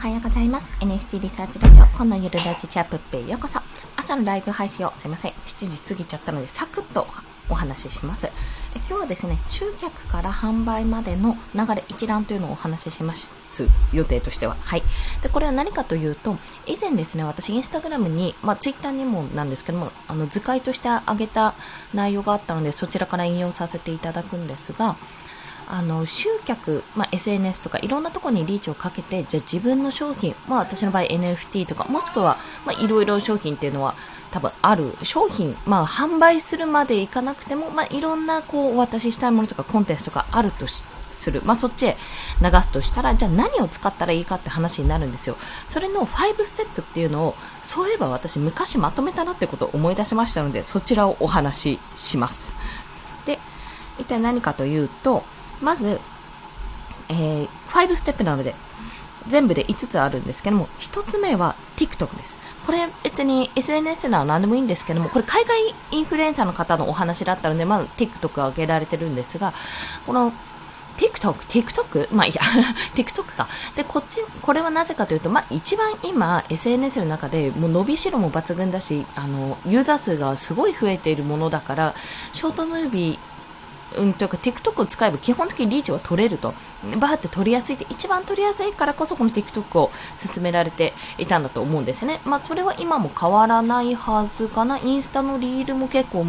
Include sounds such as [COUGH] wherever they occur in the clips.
はようございます。NFT リサーチラジオ、今度ゆるラジチャップペへようこそ。朝のライブ配信をすいません。7時過ぎちゃったので、サクッとお話しします。え今日はですね、集客から販売までの流れ一覧というのをお話しします予定としては。はい。で、これは何かというと、以前ですね、私インスタグラムに、まあツイッターにもなんですけども、あの図解として挙げた内容があったので、そちらから引用させていただくんですが、あの、集客、まあ、SNS とかいろんなところにリーチをかけて、じゃあ自分の商品、まあ私の場合 NFT とか、もしくは、まあいろいろ商品っていうのは多分ある商品、まあ販売するまでいかなくても、まあいろんなこうお渡ししたいものとかコンテンツとかあるとしする。まあ、そっちへ流すとしたら、じゃあ何を使ったらいいかって話になるんですよ。それの5ステップっていうのを、そういえば私昔まとめたなってことを思い出しましたので、そちらをお話しします。で、一体何かというと、まず、えー、5ステップなので、全部で5つあるんですけども、1つ目は TikTok です。これ別に SNS なら何でもいいんですけども、これ海外インフルエンサーの方のお話だったので、まず TikTok 上げられてるんですが、この TikTok、TikTok? まあいや、[LAUGHS] TikTok か。で、こっち、これはなぜかというと、まあ一番今 SNS の中でもう伸びしろも抜群だし、あの、ユーザー数がすごい増えているものだから、ショートムービー、うん、というか TikTok を使えば基本的にリーチは取れると。バーって取りやすいって、一番取りやすいからこそこの TikTok を進められていたんだと思うんですね。まあそれは今も変わらないはずかな。インスタのリールも結構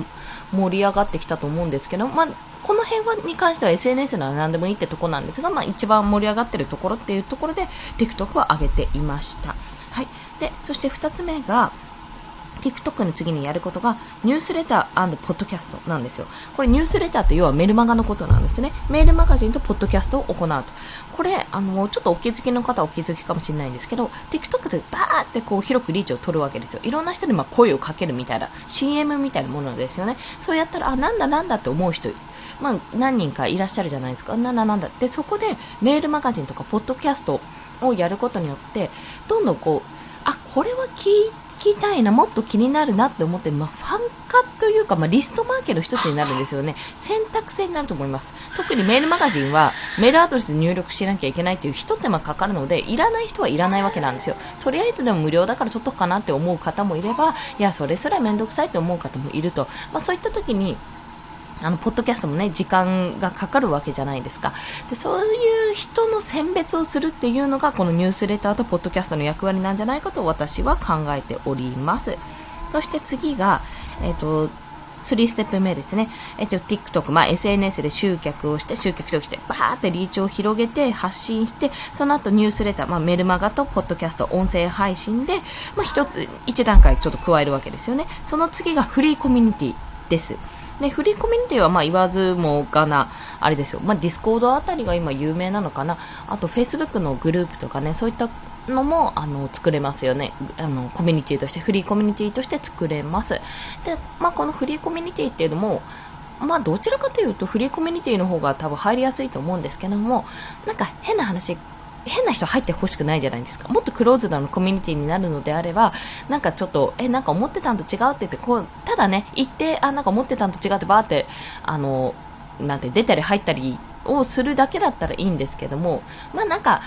盛り上がってきたと思うんですけど、まあこの辺はに関しては SNS なら何でもいいってとこなんですが、まあ一番盛り上がってるところっていうところで TikTok は上げていました。はい。で、そして二つ目が、TikTok の次にやることがニュースレターポッドキャストなんですよ。これニュースレターって要はメルマガのことなんですね。メールマガジンとポッドキャストを行うと。これ、あの、ちょっとお気づきの方はお気づきかもしれないんですけど、TikTok でバーってこう広くリーチを取るわけですよ。いろんな人にま声をかけるみたいな CM みたいなものですよね。そうやったら、あ、なんだなんだって思う人まあ、何人かいらっしゃるじゃないですか。なんだなんだ。で、そこでメールマガジンとかポッドキャストをやることによって、どんどんこう、あ、これは聞いきたいな、もっと気になるなって思って、まあ、ファン化というか、まあ、リストマーケの一つになるんですよね。選択制になると思います。特にメールマガジンは、メールアドレスで入力しなきゃいけないっていう一手間かかるので、いらない人はいらないわけなんですよ。とりあえずでも無料だから取っとくかなって思う方もいれば、いや、それすらめんどくさいって思う方もいると。まあ、そういった時に、あの、ポッドキャストもね、時間がかかるわけじゃないですか。で、そういう人の選別をするっていうのが、このニュースレターとポッドキャストの役割なんじゃないかと私は考えております。そして次が、えっ、ー、と、3ステップ目ですね。えっ、と、TikTok、まあ、SNS で集客をして、集客として、バーってリーチを広げて、発信して、その後ニュースレター、まあ、メルマガとポッドキャスト、音声配信で、まあ、一つ、一段階ちょっと加えるわけですよね。その次がフリーコミュニティです。で、フリーコミュニティはまあ言わずもがな、あれですよ。まあ Discord あたりが今有名なのかな。あと Facebook のグループとかね、そういったのも、あの、作れますよね。あの、コミュニティとして、フリーコミュニティとして作れます。で、まあこのフリーコミュニティっていうのも、まあどちらかというとフリーコミュニティの方が多分入りやすいと思うんですけども、なんか変な話、変な人入ってほしくないじゃないですか。もっとクローズドなコミュニティになるのであれば、なんかちょっと、え、なんか思ってたんと違うって言って、こう、ただね、行って、あ、なんか思ってたんと違うってばーって、あの、なんて出たり入ったりをするだけだったらいいんですけども、まあなんか、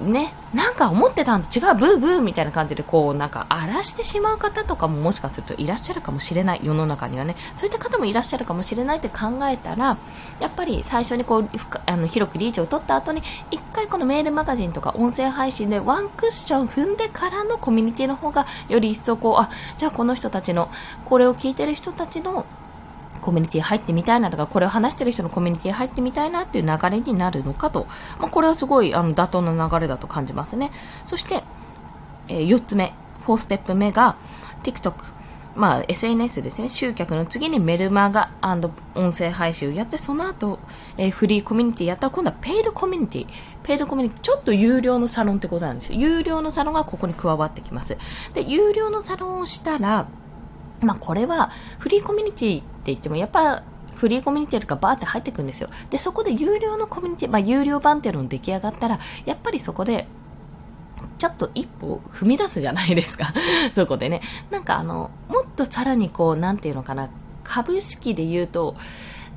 ね、なんか思ってたんと違う、ブーブーみたいな感じで、こう、なんか荒らしてしまう方とかももしかするといらっしゃるかもしれない、世の中にはね。そういった方もいらっしゃるかもしれないって考えたら、やっぱり最初にこう、あの広くリーチを取った後に、一回このメールマガジンとか音声配信でワンクッション踏んでからのコミュニティの方が、より一層こう、あ、じゃあこの人たちの、これを聞いてる人たちのコミュニティ入ってみたいなとか、これを話してる人のコミュニティ入ってみたいなっていう流れになるのかと。まあ、これはすごいあの妥当な流れだと感じますね。そして、えー、4つ目、4ステップ目が TikTok。まあ、SNS ですね。集客の次にメルマガ音声配信をやって、その後、えー、フリーコミュニティやったら、今度はペイドコミュニティ。ペイドコミュニティ、ちょっと有料のサロンってことなんですよ。有料のサロンがここに加わってきます。で、有料のサロンをしたら、まあこれはフリーコミュニティって言ってもやっぱフリーコミュニティとかバーって入ってくるんですよ。で、そこで有料のコミュニティ、まあ有料版っていうのが出来上がったら、やっぱりそこでちょっと一歩踏み出すじゃないですか。[LAUGHS] そこでね。なんかあの、もっとさらにこう、なんていうのかな、株式で言うと、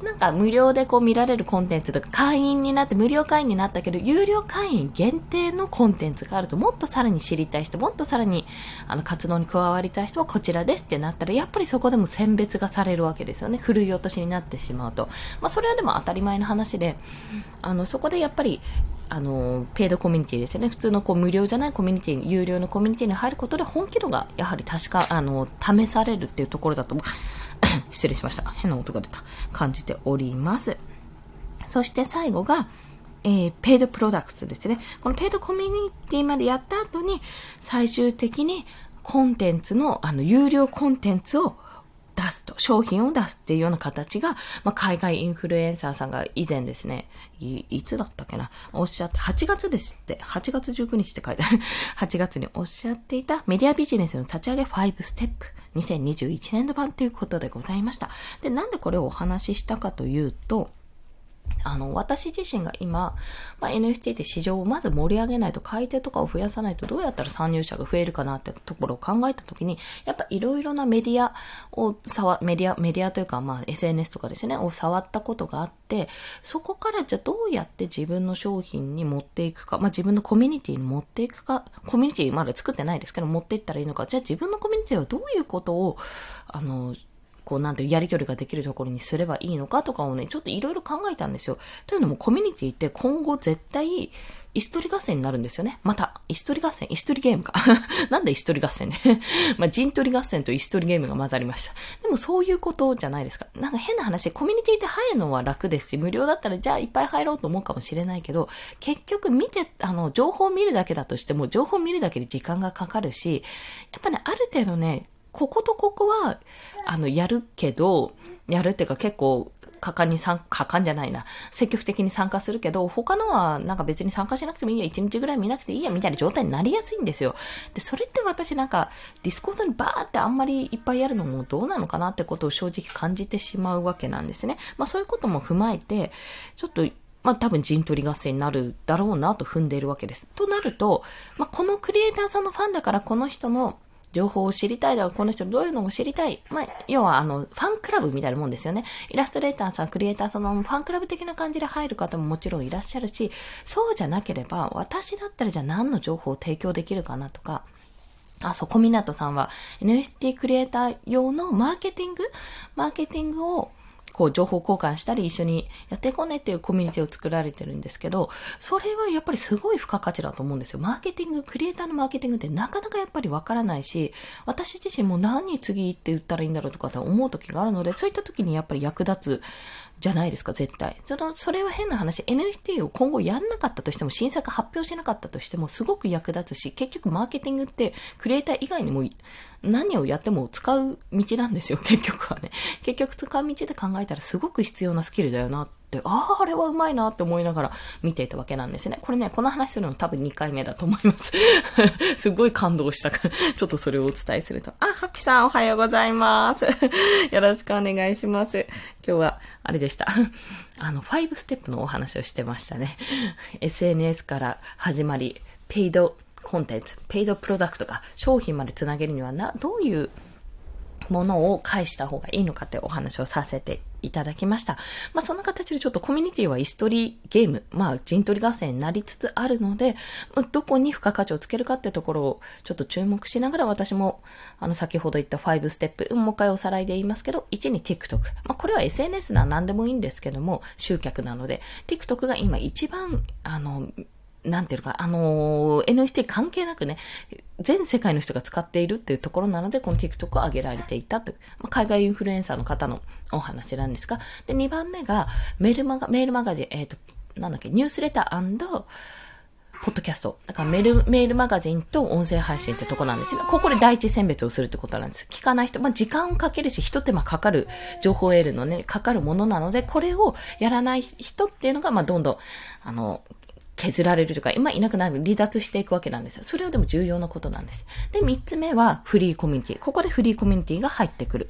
なんか無料でこう見られるコンテンツとか会員になって無料会員になったけど、有料会員限定のコンテンツがあるともっとさらに知りたい人、もっとさらにあの活動に加わりたい人はこちらですってなったら、やっぱりそこでも選別がされるわけですよね。ふるい落としになってしまうと。まあそれはでも当たり前の話で、あの、そこでやっぱりあの、ペイドコミュニティですよね。普通のこう無料じゃないコミュニティに、有料のコミュニティに入ることで本気度がやはり確か、あの、試されるっていうところだと、[LAUGHS] 失礼しました。変な音が出た。感じております。そして最後が、えー、ペイドプロダクツですね。このペイドコミュニティまでやった後に、最終的にコンテンツの、あの、有料コンテンツを出すと、商品を出すっていうような形が、まあ、海外インフルエンサーさんが以前ですね、い、いつだったっけな、おっしゃって、8月ですって、8月19日って書いてある、[LAUGHS] 8月におっしゃっていたメディアビジネスの立ち上げ5ステップ、2021年度版ということでございました。で、なんでこれをお話ししたかというと、あの、私自身が今、まあ、NFT って市場をまず盛り上げないと、買い手とかを増やさないと、どうやったら参入者が増えるかなってところを考えたときに、やっぱいろいろなメディアを触、メディア、メディアというか、まあ、SNS とかですね、を触ったことがあって、そこからじゃあどうやって自分の商品に持っていくか、まあ、自分のコミュニティに持っていくか、コミュニティまだ作ってないですけど、持っていったらいいのか、じゃあ自分のコミュニティはどういうことを、あの、こうなんてやり取りができるところにすればいいのかとかをね、ちょっといろいろ考えたんですよ。というのもコミュニティって今後絶対、椅子取り合戦になるんですよね。また、椅子取り合戦、椅子取りゲームか。[LAUGHS] なんで椅子取り合戦ね。[LAUGHS] まあ、陣取り合戦と椅子取りゲームが混ざりました。でもそういうことじゃないですか。なんか変な話、コミュニティって入るのは楽ですし、無料だったらじゃあいっぱい入ろうと思うかもしれないけど、結局見て、あの、情報を見るだけだとしても、情報を見るだけで時間がかかるし、やっぱね、ある程度ね、こことここは、あの、やるけど、やるっていうか結構、果敢に参、果敢じゃないな。積極的に参加するけど、他のはなんか別に参加しなくてもいいや、1日ぐらい見なくていいや、みたいな状態になりやすいんですよ。で、それって私なんか、 Discord にバーってあんまりいっぱいやるのもどうなのかなってことを正直感じてしまうわけなんですね。まあそういうことも踏まえて、ちょっと、まあ多分陣取り合戦になるだろうなと踏んでいるわけです。となると、まあこのクリエイターさんのファンだからこの人の情報を知りたいだろ、この人どういうのを知りたい。まあ、要はあの、ファンクラブみたいなもんですよね。イラストレーターさん、クリエイターさんのファンクラブ的な感じで入る方ももちろんいらっしゃるし、そうじゃなければ、私だったらじゃあ何の情報を提供できるかなとか、あ、そう、小湊さんは NFT クリエイター用のマーケティング？マーケティングをこう情報交換したり一緒にやっていこうねっていうコミュニティを作られてるんですけど、それはやっぱりすごい付加価値だと思うんですよ。マーケティング、クリエイターのマーケティングってなかなかやっぱりわからないし、私自身も何に次って言ったらいいんだろうとかって思う時があるので、そういった時にやっぱり役立つじゃないですか、絶対。その、それは変な話、NFT を今後やんなかったとしても、新作発表しなかったとしても、すごく役立つし、結局マーケティングって、クリエイター以外にも、何をやっても使う道なんですよ、[LAUGHS] 結局はね。結局使う道で考えたらすごく必要なスキルだよなって、ああ、あれはうまいなって思いながら見ていたわけなんですね。これね、この話するの多分2回目だと思います。[LAUGHS] すごい感動したから、ちょっとそれをお伝えすると。あ、ハッピさんおはようございます。[LAUGHS] よろしくお願いします。今日は、あれでした。あの、5ステップのお話をしてましたね。SNS から始まり、ペイドコンテンツ、ペイドプロダクトが商品までつなげるにはな、どういうものを返した方がいいのかってお話をさせていただきました。まあそんな形でちょっとコミュニティは椅子取りゲーム、まあ陣取り合戦になりつつあるので、どこに付加価値をつけるかってところをちょっと注目しながら私もあの先ほど言った5ステップ、もう一回おさらいで言いますけど、1に TikTok。まあこれは SNS なら何でもいいんですけども、集客なので、TikTok が今一番あのなんていうか、あのー、NFT 関係なくね、全世界の人が使っているっていうところなので、この TikTok を上げられていたという、まあ、海外インフルエンサーの方のお話なんですが、で、2番目が、メールマガ、メールマガジン、えっ、ー、と、なんだっけ、ニュースレターポッドキャスト。だからメール、メールマガジンと音声配信ってとこなんですが、ここで第一選別をするってことなんです。聞かない人、まあ、時間をかけるし、一手間かかる情報を得るのね、かかるものなので、これをやらない人っていうのが、まあ、どんどん、あの、削られるというか、今いなくなる、離脱していくわけなんですよ。それはでも重要なことなんです。で、三つ目はフリーコミュニティ。ここでフリーコミュニティが入ってくる。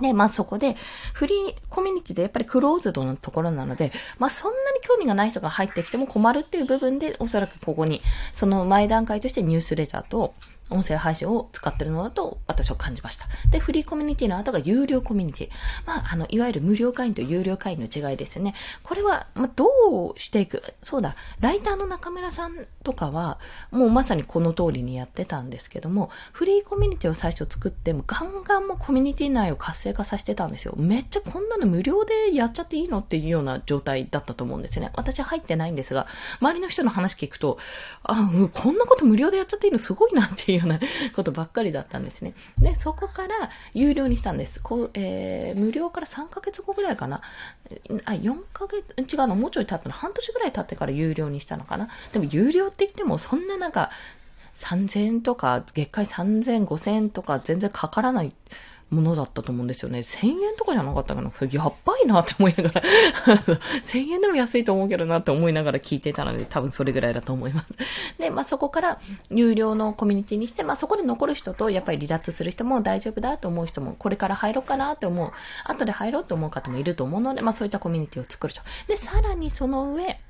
で、まあそこで、フリーコミュニティでやっぱりクローズドのところなので、まあそんなに興味がない人が入ってきても困るっていう部分で、おそらくここに、その前段階としてニュースレターと音声配信を使ってるのだと私は感じました。で、フリーコミュニティの後が有料コミュニティ。まあ、あの、いわゆる無料会員と有料会員の違いですよね。これは、まあ、どうしていく？そうだ、ライターの中村さんとかは、もうまさにこの通りにやってたんですけども、フリーコミュニティを最初作って、もガンガンもコミュニティ内を活性化させてたんですよ。めっちゃこんなの無料でやっちゃっていいのっていうような状態だったと思うんですね。私入ってないんですが、周りの人の話聞くと、あ、うんこんなこと無料でやっちゃっていいの？すごいなっていううようなことばっかりだったんですね。で、そこから有料にしたんです。こう、えー、無料から3ヶ月後ぐらいかな。あ、4ヶ月、違うの、もうちょい経ったの、半年ぐらい経ってから有料にしたのかな。でも有料って言っても、そんななんか、3000円とか、月会3000、5000円とか全然かからないものだったと思うんですよね。1000円とかじゃなかったかな？それやっばいなって思いながら [LAUGHS] 1000円でも安いと思うけどなって思いながら聞いてたので、多分それぐらいだと思います。で、まあそこから有料のコミュニティにして、まあそこで残る人と、やっぱり離脱する人も大丈夫だと思う人も、これから入ろうかなって思う、後で入ろうと思う方もいると思うので、まあそういったコミュニティを作ると。で、さらにその上、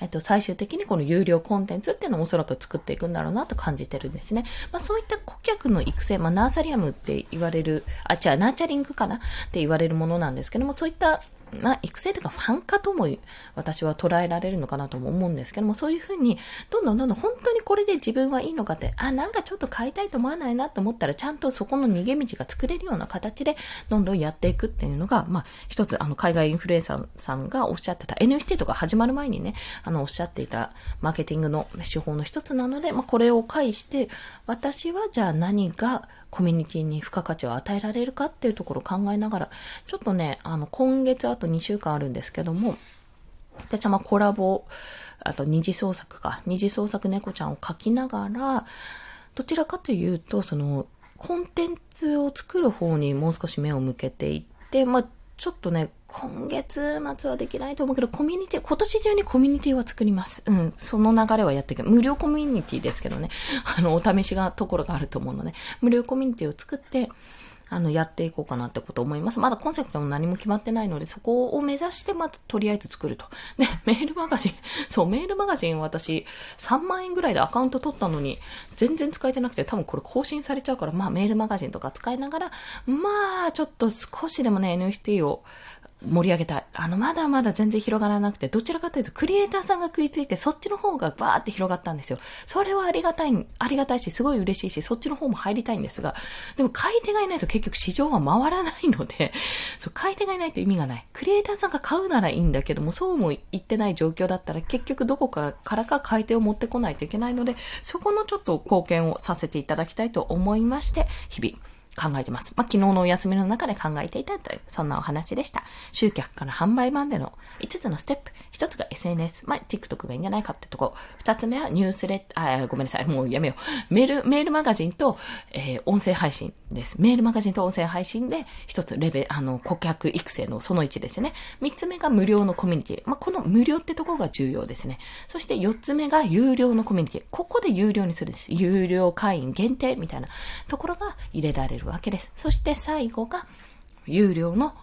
えっと、最終的にこの有料コンテンツっていうのをおそらく作っていくんだろうなと感じてるんですね。まあそういった顧客の育成、まあナーサリアムって言われる、あ、違う、ナーチャリングかなって言われるものなんですけども、そういったまあ、育成というかファン化とも私は捉えられるのかなとも思うんですけども、そういうふうに、どんどんどんどん本当にこれで自分はいいのかって、あ、なんかちょっと買いたいと思わないなと思ったら、ちゃんとそこの逃げ道が作れるような形で、どんどんやっていくっていうのが、まあ、一つ、あの、海外インフルエンサーさんがおっしゃってた、NFT とか始まる前にね、あの、おっしゃっていたマーケティングの手法の一つなので、まあ、これを介して、私はじゃあ何がコミュニティに付加価値を与えられるかっていうところを考えながら、ちょっとね、あの、今月あと2週間あるんですけども、私はまあコラボ、あと二次創作か、二次創作猫ちゃんを描きながら、どちらかというと、その、コンテンツを作る方にもう少し目を向けていって、まあ、ちょっとね、今月末はできないと思うけど、コミュニティ、今年中にコミュニティは作ります。うん、その流れはやっていく。無料コミュニティですけどね、[LAUGHS] あの、お試しが、ところがあると思うので、無料コミュニティを作って、あの、やっていこうかなってこと思います。まだコンセプトも何も決まってないので、そこを目指して、まず、とりあえず作ると。で、[LAUGHS] メールマガジン、そう、メールマガジン私、3万円ぐらいでアカウント取ったのに、全然使えてなくて、多分これ更新されちゃうから、まあ、メールマガジンとか使いながら、まあ、ちょっと少しでもね、NFT を、盛り上げたい。あの、まだまだ全然広がらなくて、どちらかというと、クリエイターさんが食いついて、そっちの方がバーって広がったんですよ。それはありがたい、ありがたいし、すごい嬉しいし、そっちの方も入りたいんですが、でも買い手がいないと結局市場が回らないので、[LAUGHS] そう、買い手がいないと意味がない。クリエイターさんが買うならいいんだけども、そうも言ってない状況だったら、結局どこからか買い手を持ってこないといけないので、そこのちょっと貢献をさせていただきたいと思いまして、日々、考えてます。まあ、昨日のお休みの中で考えていたという、そんなお話でした。集客から販売までの5つのステップ。1つが SNS。まあ、TikTok がいいんじゃないかってとこ。2つ目はニュースレッあ、ごめんなさい。もうやめよう。メール、メールマガジンと、えー、音声配信です。メールマガジンと音声配信で、1つレベ、あの、顧客育成のその1ですね。3つ目が無料のコミュニティ。まあ、この無料ってとこが重要ですね。そして4つ目が有料のコミュニティ。ここで有料にするんです。有料会員限定みたいなところが入れられるわけです。そして最後が、有料の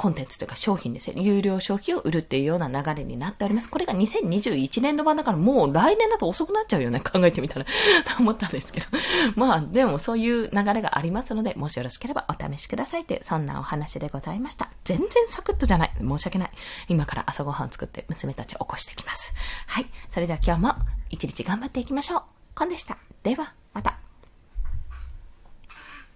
コンテンツというか商品ですね。有料商品を売るっていうような流れになっております。これが2021年度版だからもう来年だと遅くなっちゃうよね。考えてみたらと [LAUGHS] 思ったんですけど。まあ、でもそういう流れがありますので、もしよろしければお試しくださいという、そんなお話でございました。全然サクッとじゃない。申し訳ない。今から朝ごはん作って娘たちを起こしてきます。はい。それでは今日も一日頑張っていきましょう。コンでした。では、また。